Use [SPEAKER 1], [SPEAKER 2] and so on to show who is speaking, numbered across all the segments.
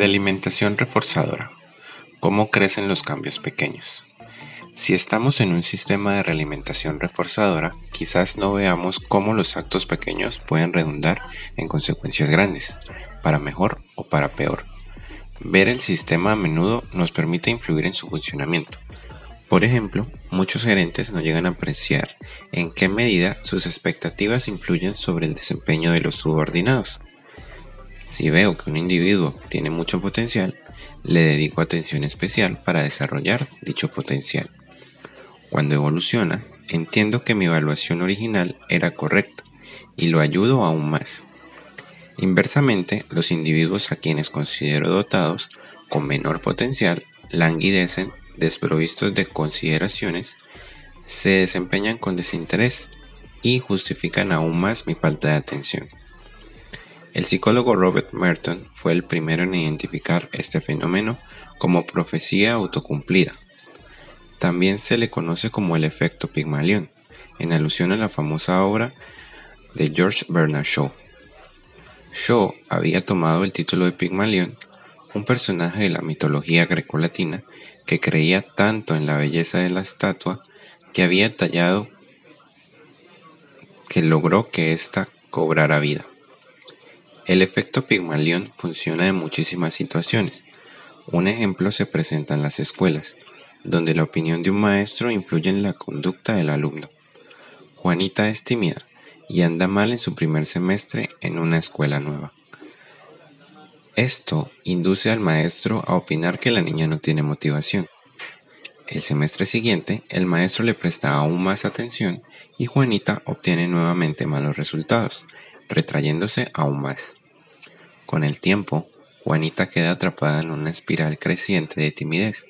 [SPEAKER 1] Realimentación reforzadora. ¿Cómo crecen los cambios pequeños? Si estamos en un sistema de realimentación reforzadora, quizás no veamos cómo los actos pequeños pueden redundar en consecuencias grandes, para mejor o para peor. Ver el sistema a menudo nos permite influir en su funcionamiento. Por ejemplo, muchos gerentes no llegan a apreciar en qué medida sus expectativas influyen sobre el desempeño de los subordinados. Si veo que un individuo tiene mucho potencial, le dedico atención especial para desarrollar dicho potencial. Cuando evoluciona, entiendo que mi evaluación original era correcta y lo ayudo aún más. Inversamente, los individuos a quienes considero dotados con menor potencial languidecen, desprovistos de consideraciones, se desempeñan con desinterés y justifican aún más mi falta de atención. El psicólogo Robert Merton fue el primero en identificar este fenómeno como profecía autocumplida. También se le conoce como el efecto Pigmalión, en alusión a la famosa obra de George Bernard Shaw. Shaw había tomado el título de Pigmalión, un personaje de la mitología grecolatina que creía tanto en la belleza de la estatua que había tallado que logró que ésta cobrara vida. El efecto Pigmalión funciona en muchísimas situaciones. Un ejemplo se presenta en las escuelas, donde la opinión de un maestro influye en la conducta del alumno. Juanita es tímida y anda mal en su primer semestre en una escuela nueva. Esto induce al maestro a opinar que la niña no tiene motivación. El semestre siguiente, el maestro le presta aún más atención y Juanita obtiene nuevamente malos resultados, retrayéndose aún más. Con el tiempo, Juanita queda atrapada en una espiral creciente de timidez,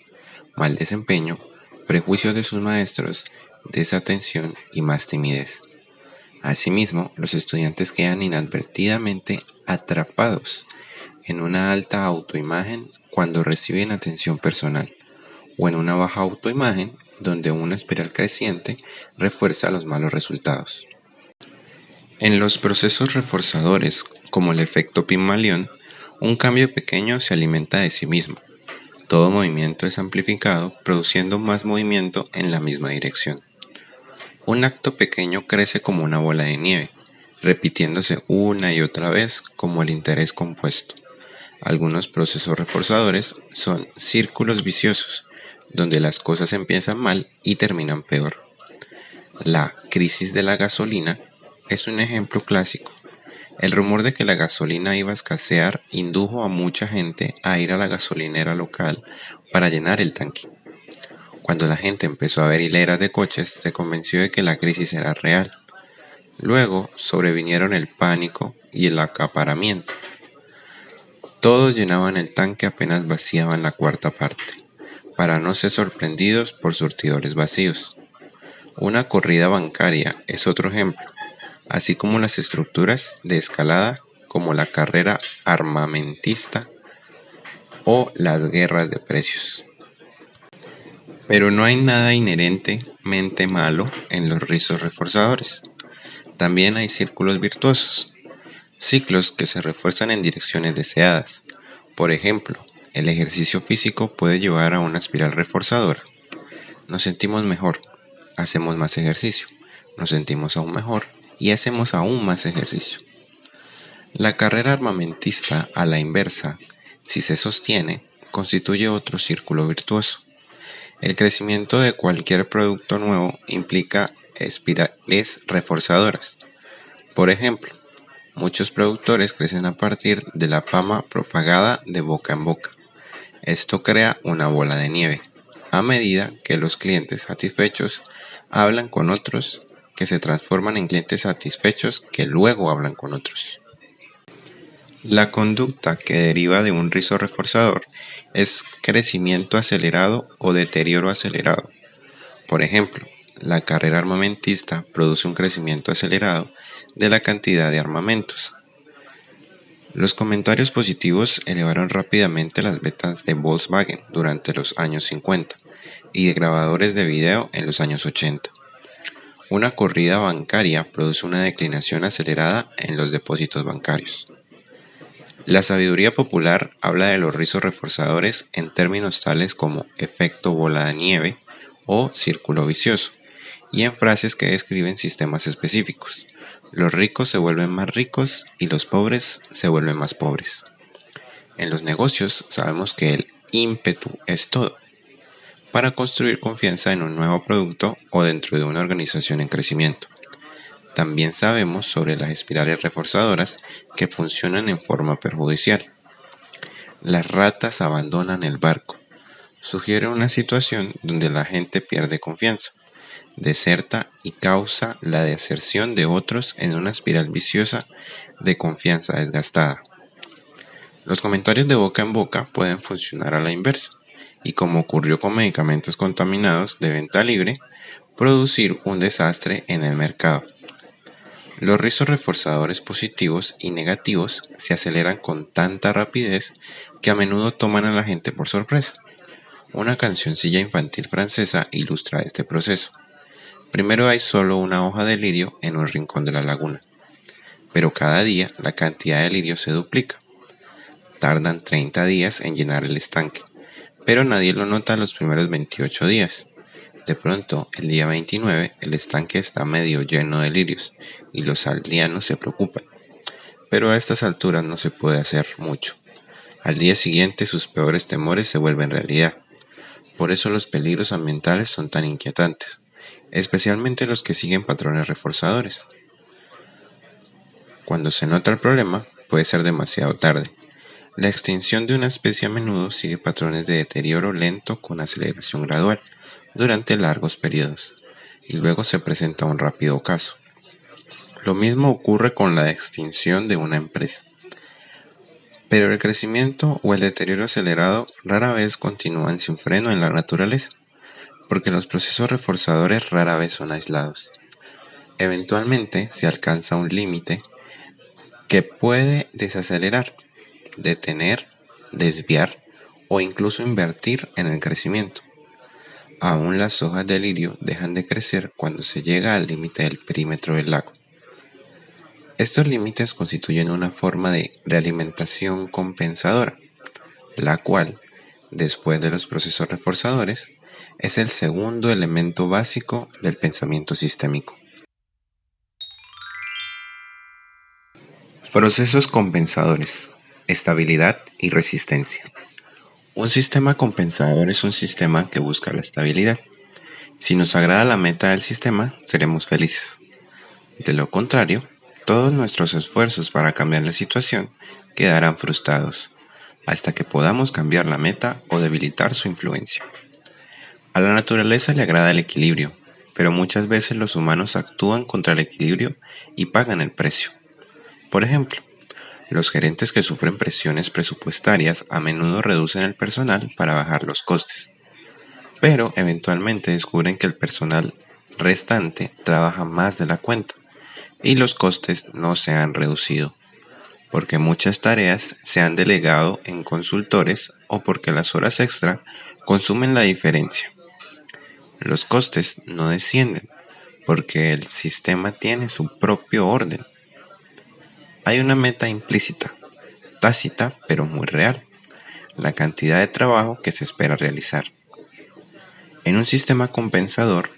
[SPEAKER 1] mal desempeño, prejuicios de sus maestros, desatención y más timidez. Asimismo, los estudiantes quedan inadvertidamente atrapados en una alta autoimagen cuando reciben atención personal, o en una baja autoimagen donde una espiral creciente refuerza los malos resultados. En los procesos reforzadores, como el efecto Pygmalion, un cambio pequeño se alimenta de sí mismo. Todo movimiento es amplificado, produciendo más movimiento en la misma dirección. Un acto pequeño crece como una bola de nieve, repitiéndose una y otra vez como el interés compuesto. Algunos procesos reforzadores son círculos viciosos, donde las cosas empiezan mal y terminan peor. La crisis de la gasolina es un ejemplo clásico. El rumor de que la gasolina iba a escasear indujo a mucha gente a ir a la gasolinera local para llenar el tanque. Cuando la gente empezó a ver hileras de coches, se convenció de que la crisis era real. Luego sobrevinieron el pánico y el acaparamiento. Todos llenaban el tanque apenas vaciaban la cuarta parte, para no ser sorprendidos por surtidores vacíos. Una corrida bancaria es otro ejemplo así como las estructuras de escalada como la carrera armamentista o las guerras de precios. Pero no hay nada inherentemente malo en los rizos reforzadores. También hay círculos virtuosos, ciclos que se refuerzan en direcciones deseadas. Por ejemplo, el ejercicio físico puede llevar a una espiral reforzadora. Nos sentimos mejor, hacemos más ejercicio, nos sentimos aún mejor, y hacemos aún más ejercicio. La carrera armamentista a la inversa, si se sostiene, constituye otro círculo virtuoso. El crecimiento de cualquier producto nuevo implica espirales reforzadoras. Por ejemplo, muchos productores crecen a partir de la fama propagada de boca en boca. Esto crea una bola de nieve, a medida que los clientes satisfechos hablan con otros que se transforman en clientes satisfechos que luego hablan con otros. La conducta que deriva de un rizo reforzador es crecimiento acelerado o deterioro acelerado. Por ejemplo, la carrera armamentista produce un crecimiento acelerado de la cantidad de armamentos. Los comentarios positivos elevaron rápidamente las ventas de Volkswagen durante los años 50 y de grabadores de video en los años 80. Una corrida bancaria produce una declinación acelerada en los depósitos bancarios. La sabiduría popular habla de los rizos reforzadores en términos tales como efecto bola de nieve o círculo vicioso, y en frases que describen sistemas específicos. Los ricos se vuelven más ricos y los pobres se vuelven más pobres. En los negocios sabemos que el ímpetu es todo para construir confianza en un nuevo producto o dentro de una organización en crecimiento. También sabemos sobre las espirales reforzadoras que funcionan en forma perjudicial. Las ratas abandonan el barco. Sugiere una situación donde la gente pierde confianza, deserta y causa la deserción de otros en una espiral viciosa de confianza desgastada. Los comentarios de boca en boca pueden funcionar a la inversa y como ocurrió con medicamentos contaminados de venta libre, producir un desastre en el mercado. Los rizos reforzadores positivos y negativos se aceleran con tanta rapidez que a menudo toman a la gente por sorpresa. Una cancioncilla infantil francesa ilustra este proceso. Primero hay solo una hoja de lirio en un rincón de la laguna, pero cada día la cantidad de lirio se duplica. Tardan 30 días en llenar el estanque, pero nadie lo nota los primeros 28 días. De pronto, el día 29, el estanque está medio lleno de lirios y los aldeanos se preocupan. Pero a estas alturas no se puede hacer mucho. Al día siguiente sus peores temores se vuelven realidad. Por eso los peligros ambientales son tan inquietantes, especialmente los que siguen patrones reforzadores. Cuando se nota el problema, puede ser demasiado tarde. La extinción de una especie a menudo sigue patrones de deterioro lento con aceleración gradual durante largos periodos, y luego se presenta un rápido ocaso. Lo mismo ocurre con la extinción de una empresa. Pero el crecimiento o el deterioro acelerado rara vez continúan sin freno en la naturaleza, porque los procesos reforzadores rara vez son aislados. Eventualmente se alcanza un límite que puede desacelerar, detener, desviar o incluso invertir en el crecimiento. Aún las hojas de lirio dejan de crecer cuando se llega al límite del perímetro del lago. Estos límites constituyen una forma de realimentación compensadora, la cual, después de los procesos reforzadores, es el segundo elemento básico del pensamiento sistémico. Procesos compensadores, estabilidad y resistencia. Un sistema compensador es un sistema que busca la estabilidad. Si nos agrada la meta del sistema, seremos felices. De lo contrario, todos nuestros esfuerzos para cambiar la situación quedarán frustrados, hasta que podamos cambiar la meta o debilitar su influencia. A la naturaleza le agrada el equilibrio, pero muchas veces los humanos actúan contra el equilibrio y pagan el precio. Por ejemplo, los gerentes que sufren presiones presupuestarias a menudo reducen el personal para bajar los costes, pero eventualmente descubren que el personal restante trabaja más de la cuenta y los costes no se han reducido, porque muchas tareas se han delegado en consultores o porque las horas extra consumen la diferencia. Los costes no descienden porque el sistema tiene su propio orden hay una meta implícita, tácita pero muy real, la cantidad de trabajo que se espera realizar. En un sistema compensador,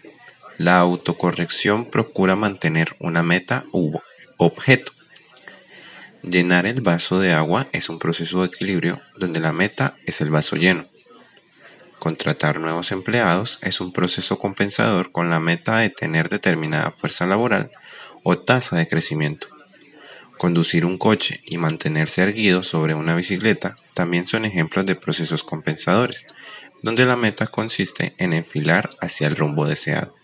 [SPEAKER 1] la autocorrección procura mantener una meta u objeto. Llenar el vaso de agua es un proceso de equilibrio donde la meta es el vaso lleno. Contratar nuevos empleados es un proceso compensador con la meta de tener determinada fuerza laboral o tasa de crecimiento. Conducir un coche y mantenerse erguido sobre una bicicleta también son ejemplos de procesos compensadores, donde la meta consiste en enfilar hacia el rumbo deseado.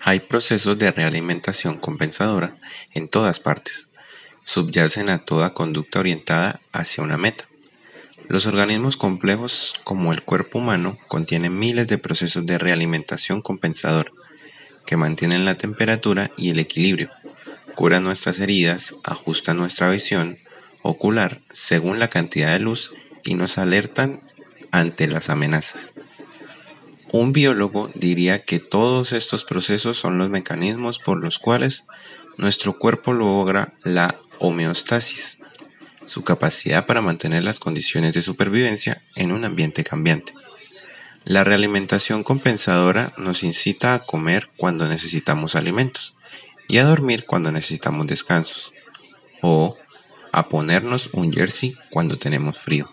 [SPEAKER 1] Hay procesos de realimentación compensadora en todas partes. Subyacen a toda conducta orientada hacia una meta. Los organismos complejos como el cuerpo humano contienen miles de procesos de realimentación compensadora que mantienen la temperatura y el equilibrio cura nuestras heridas, ajusta nuestra visión ocular según la cantidad de luz y nos alertan ante las amenazas. Un biólogo diría que todos estos procesos son los mecanismos por los cuales nuestro cuerpo logra la homeostasis, su capacidad para mantener las condiciones de supervivencia en un ambiente cambiante. La realimentación compensadora nos incita a comer cuando necesitamos alimentos y a dormir cuando necesitamos descansos, o a ponernos un jersey cuando tenemos frío.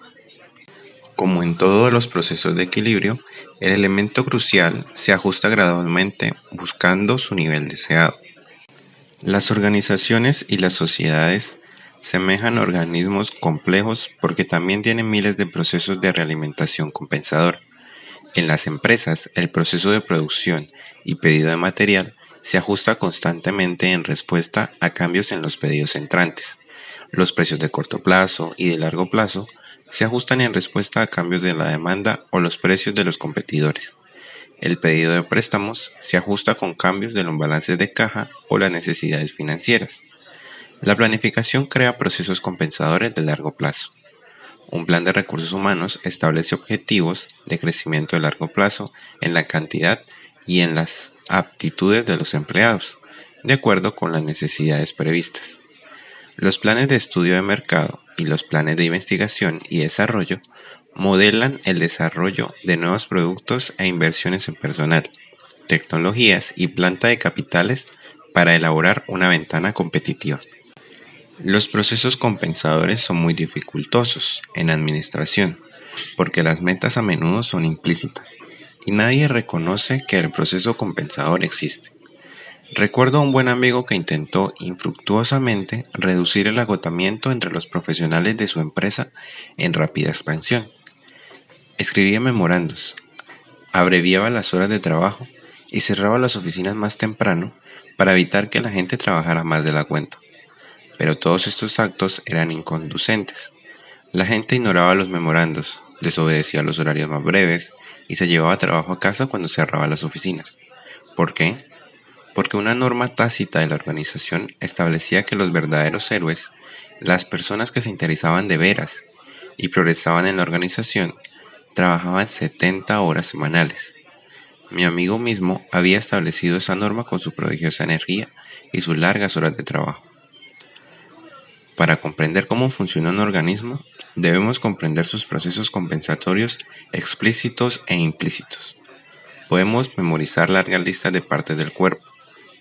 [SPEAKER 1] Como en todos los procesos de equilibrio, el elemento crucial se ajusta gradualmente buscando su nivel deseado. Las organizaciones y las sociedades semejan organismos complejos porque también tienen miles de procesos de realimentación compensador. En las empresas, el proceso de producción y pedido de material se ajusta constantemente en respuesta a cambios en los pedidos entrantes. Los precios de corto plazo y de largo plazo se ajustan en respuesta a cambios de la demanda o los precios de los competidores. El pedido de préstamos se ajusta con cambios de los balances de caja o las necesidades financieras. La planificación crea procesos compensadores de largo plazo. Un plan de recursos humanos establece objetivos de crecimiento de largo plazo en la cantidad y en las aptitudes de los empleados, de acuerdo con las necesidades previstas. Los planes de estudio de mercado y los planes de investigación y desarrollo modelan el desarrollo de nuevos productos e inversiones en personal, tecnologías y planta de capitales para elaborar una ventana competitiva. Los procesos compensadores son muy dificultosos en administración porque las metas a menudo son implícitas y nadie reconoce que el proceso compensador existe. Recuerdo a un buen amigo que intentó infructuosamente reducir el agotamiento entre los profesionales de su empresa en rápida expansión. Escribía memorandos, abreviaba las horas de trabajo y cerraba las oficinas más temprano para evitar que la gente trabajara más de la cuenta pero todos estos actos eran inconducentes. La gente ignoraba los memorandos, desobedecía los horarios más breves y se llevaba trabajo a casa cuando cerraba las oficinas. ¿Por qué? Porque una norma tácita de la organización establecía que los verdaderos héroes, las personas que se interesaban de veras y progresaban en la organización, trabajaban 70 horas semanales. Mi amigo mismo había establecido esa norma con su prodigiosa energía y sus largas horas de trabajo. Para comprender cómo funciona un organismo, debemos comprender sus procesos compensatorios explícitos e implícitos. Podemos memorizar largas listas de partes del cuerpo,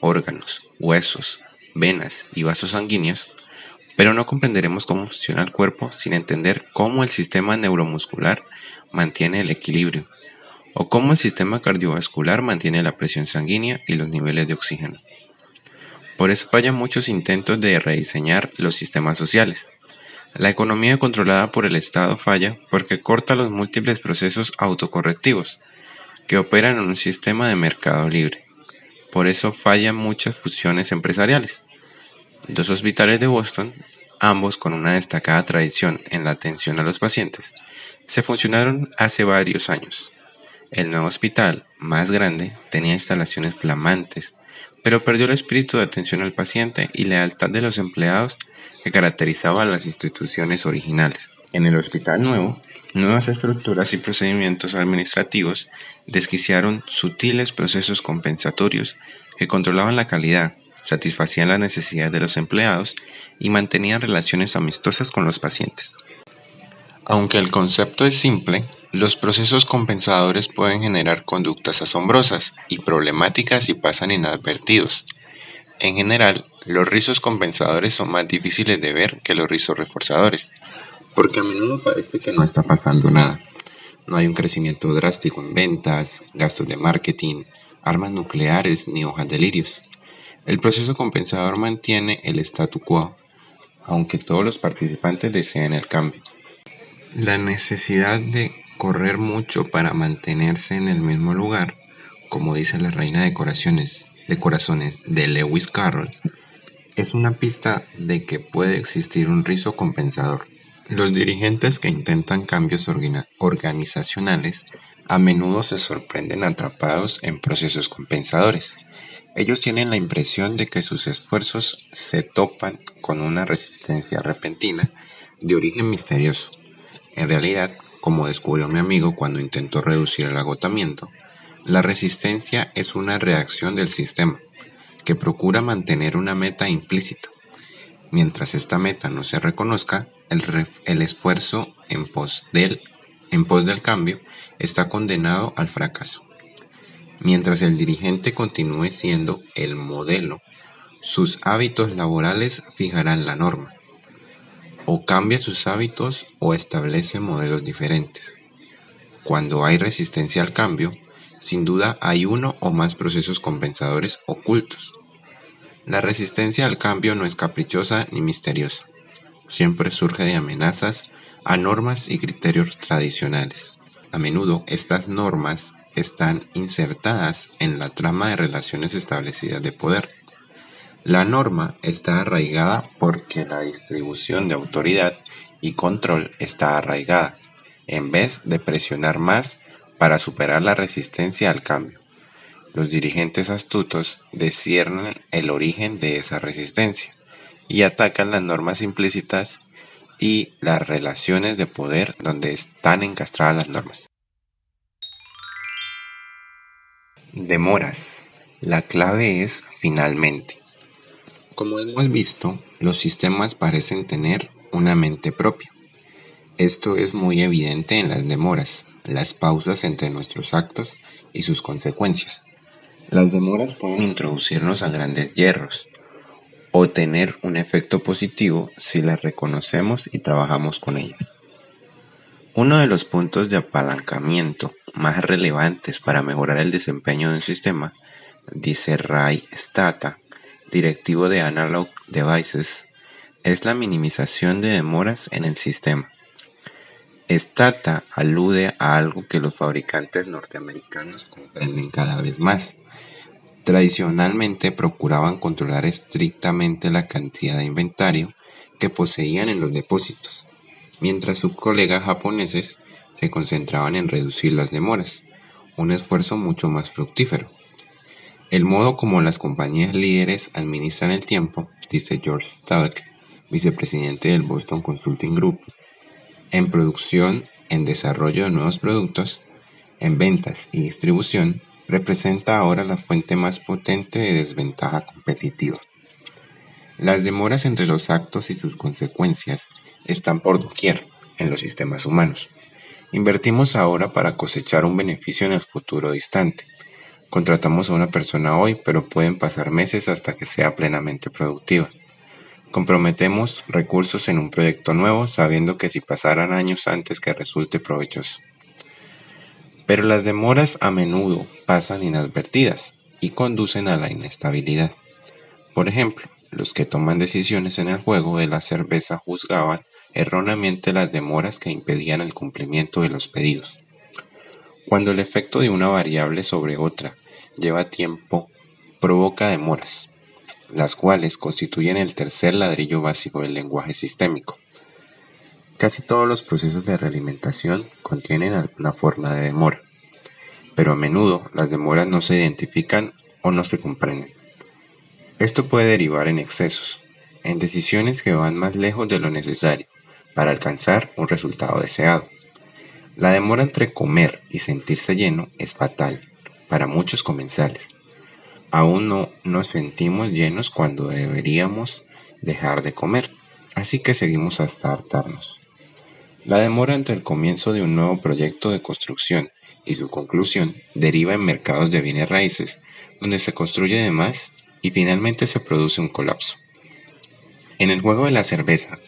[SPEAKER 1] órganos, huesos, venas y vasos sanguíneos, pero no comprenderemos cómo funciona el cuerpo sin entender cómo el sistema neuromuscular mantiene el equilibrio, o cómo el sistema cardiovascular mantiene la presión sanguínea y los niveles de oxígeno. Por eso fallan muchos intentos de rediseñar los sistemas sociales. La economía controlada por el Estado falla porque corta los múltiples procesos autocorrectivos que operan en un sistema de mercado libre. Por eso fallan muchas fusiones empresariales. Dos hospitales de Boston, ambos con una destacada tradición en la atención a los pacientes, se funcionaron hace varios años. El nuevo hospital, más grande, tenía instalaciones flamantes pero perdió el espíritu de atención al paciente y lealtad de los empleados que caracterizaba a las instituciones originales. En el hospital nuevo, nuevas estructuras y procedimientos administrativos desquiciaron sutiles procesos compensatorios que controlaban la calidad, satisfacían las necesidades de los empleados y mantenían relaciones amistosas con los pacientes. Aunque el concepto es simple, los procesos compensadores pueden generar conductas asombrosas y problemáticas y pasan inadvertidos. En general, los rizos compensadores son más difíciles de ver que los rizos reforzadores, porque a menudo parece que no está pasando nada. No hay un crecimiento drástico en ventas, gastos de marketing, armas nucleares ni hojas de lirios. El proceso compensador mantiene el statu quo, aunque todos los participantes deseen el cambio. La necesidad de correr mucho para mantenerse en el mismo lugar, como dice la reina de corazones, de corazones de Lewis Carroll, es una pista de que puede existir un rizo compensador. Los dirigentes que intentan cambios organizacionales a menudo se sorprenden atrapados en procesos compensadores. Ellos tienen la impresión de que sus esfuerzos se topan con una resistencia repentina de origen misterioso en realidad, como descubrió mi amigo cuando intentó reducir el agotamiento, la resistencia es una reacción del sistema que procura mantener una meta implícita. Mientras esta meta no se reconozca, el, esfuerzo en pos, del, cambio está condenado al fracaso. Mientras el dirigente continúe siendo el modelo, sus hábitos laborales fijarán la norma. O cambia sus hábitos o establece modelos diferentes. Cuando hay resistencia al cambio, sin duda hay uno o más procesos compensadores ocultos la resistencia al cambio no es caprichosa ni misteriosa. Siempre surge de amenazas a normas y criterios tradicionales. A menudo estas normas están insertadas en la trama de relaciones establecidas de poder. La norma está arraigada porque la distribución de autoridad y control está arraigada, en vez de presionar más para superar la resistencia al cambio. Los dirigentes astutos desciernan el origen de esa resistencia y atacan las normas implícitas y las relaciones de poder donde están encastradas las normas. Demoras. La clave es finalmente. Como hemos visto, los sistemas parecen tener una mente propia. Esto es muy evidente en las demoras, las pausas entre nuestros actos y sus consecuencias. Las demoras pueden introducirnos a grandes hierros o tener un efecto positivo si las reconocemos y trabajamos con ellas. Uno de los puntos de apalancamiento más relevantes para mejorar el desempeño de un sistema, dice Ray Stata, directivo de Analog Devices, es la minimización de demoras en el sistema. Stata alude a algo que los fabricantes norteamericanos comprenden cada vez más Tradicionalmente procuraban controlar estrictamente la cantidad de inventario que poseían en los depósitos, mientras sus colegas japoneses se concentraban en reducir las demoras, un esfuerzo mucho más fructífero. El modo como las compañías líderes administran el tiempo, dice George Stark, vicepresidente del Boston Consulting Group, en producción, en desarrollo de nuevos productos, en ventas y distribución, representa ahora la fuente más potente de desventaja competitiva. Las demoras entre los actos y sus consecuencias están por doquier en los sistemas humanos. Invertimos ahora para cosechar un beneficio en el futuro distante. Contratamos a una persona hoy, pero pueden pasar meses hasta que sea plenamente productiva. Comprometemos recursos en un proyecto nuevo sabiendo que si pasaran años antes que resulte provechoso. Pero las demoras a menudo pasan inadvertidas y conducen a la inestabilidad. Por ejemplo, los que toman decisiones en el juego de la cerveza juzgaban erróneamente las demoras que impedían el cumplimiento de los pedidos. Cuando el efecto de una variable sobre otra lleva tiempo, provoca demoras, las cuales constituyen el tercer ladrillo básico del lenguaje sistémico. Casi todos los procesos de realimentación contienen alguna forma de demora, pero a menudo las demoras no se identifican o no se comprenden. Esto puede derivar en excesos, en decisiones que van más lejos de lo necesario para alcanzar un resultado deseado. La demora entre comer y sentirse lleno es fatal para muchos comensales. Aún no nos sentimos llenos cuando deberíamos dejar de comer, así que seguimos hasta hartarnos. La demora entre el comienzo de un nuevo proyecto de construcción y su conclusión deriva en mercados de bienes raíces, donde se construye de más y finalmente se produce un colapso. En el juego de la cerveza,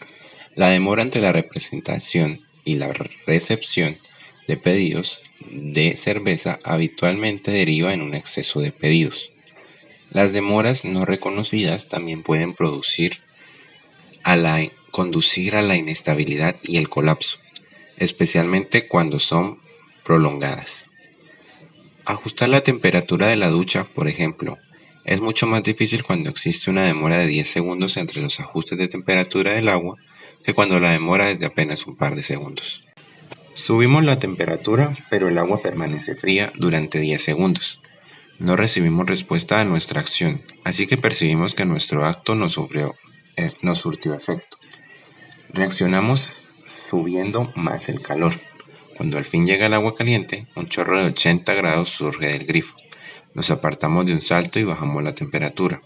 [SPEAKER 1] la demora entre la representación y la recepción de pedidos de cerveza habitualmente deriva en un exceso de pedidos. Las demoras no reconocidas también pueden producir a la conducir a la inestabilidad y el colapso, especialmente cuando son prolongadas. Ajustar la temperatura de la ducha, por ejemplo, es mucho más difícil cuando existe una demora de 10 segundos entre los ajustes de temperatura del agua que cuando la demora es de apenas un par de segundos. Subimos la temperatura, pero el agua permanece fría durante 10 segundos. No recibimos respuesta a nuestra acción, así que percibimos que nuestro acto no, sufrió, eh, surtió efecto. Reaccionamos subiendo más el calor. Cuando al fin llega el agua caliente, un chorro de 80 grados surge del grifo. Nos apartamos de un salto y bajamos la temperatura.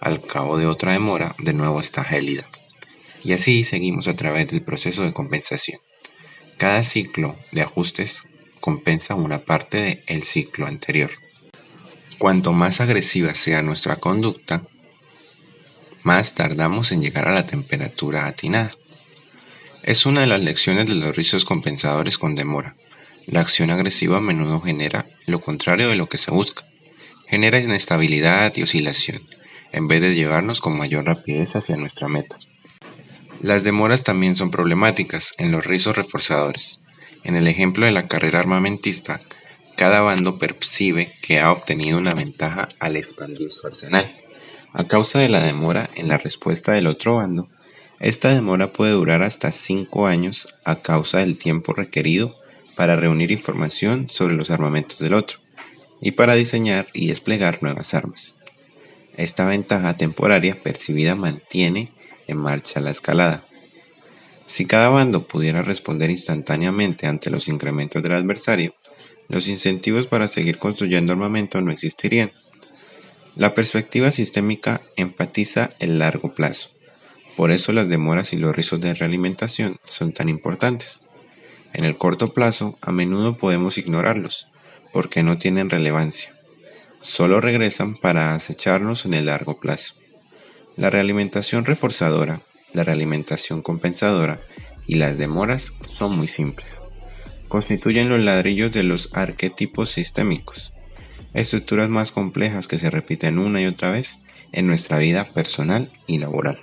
[SPEAKER 1] Al cabo de otra demora, de nuevo está gélida. Y así seguimos a través del proceso de compensación. Cada ciclo de ajustes compensa una parte del ciclo anterior. Cuanto más agresiva sea nuestra conducta, más tardamos en llegar a la temperatura atinada. Es una de las lecciones de los rizos compensadores con demora. La acción agresiva a menudo genera lo contrario de lo que se busca. Genera inestabilidad y oscilación, en vez de llevarnos con mayor rapidez hacia nuestra meta. Las demoras también son problemáticas en los rizos reforzadores. En el ejemplo de la carrera armamentista, cada bando percibe que ha obtenido una ventaja al expandir su arsenal. A causa de la demora en la respuesta del otro bando, esta demora puede durar hasta 5 años a causa del tiempo requerido para reunir información sobre los armamentos del otro y para diseñar y desplegar nuevas armas. Esta ventaja temporaria percibida mantiene en marcha la escalada. Si cada bando pudiera responder instantáneamente ante los incrementos del adversario, los incentivos para seguir construyendo armamento no existirían. La perspectiva sistémica enfatiza el largo plazo. Por eso las demoras y los rizos de realimentación son tan importantes. En el corto plazo, a menudo podemos ignorarlos, porque no tienen relevancia. Solo regresan para acecharnos en el largo plazo. La realimentación reforzadora, la realimentación compensadora y las demoras son muy simples constituyen los ladrillos de los arquetipos sistémicos, estructuras más complejas que se repiten una y otra vez en nuestra vida personal y laboral.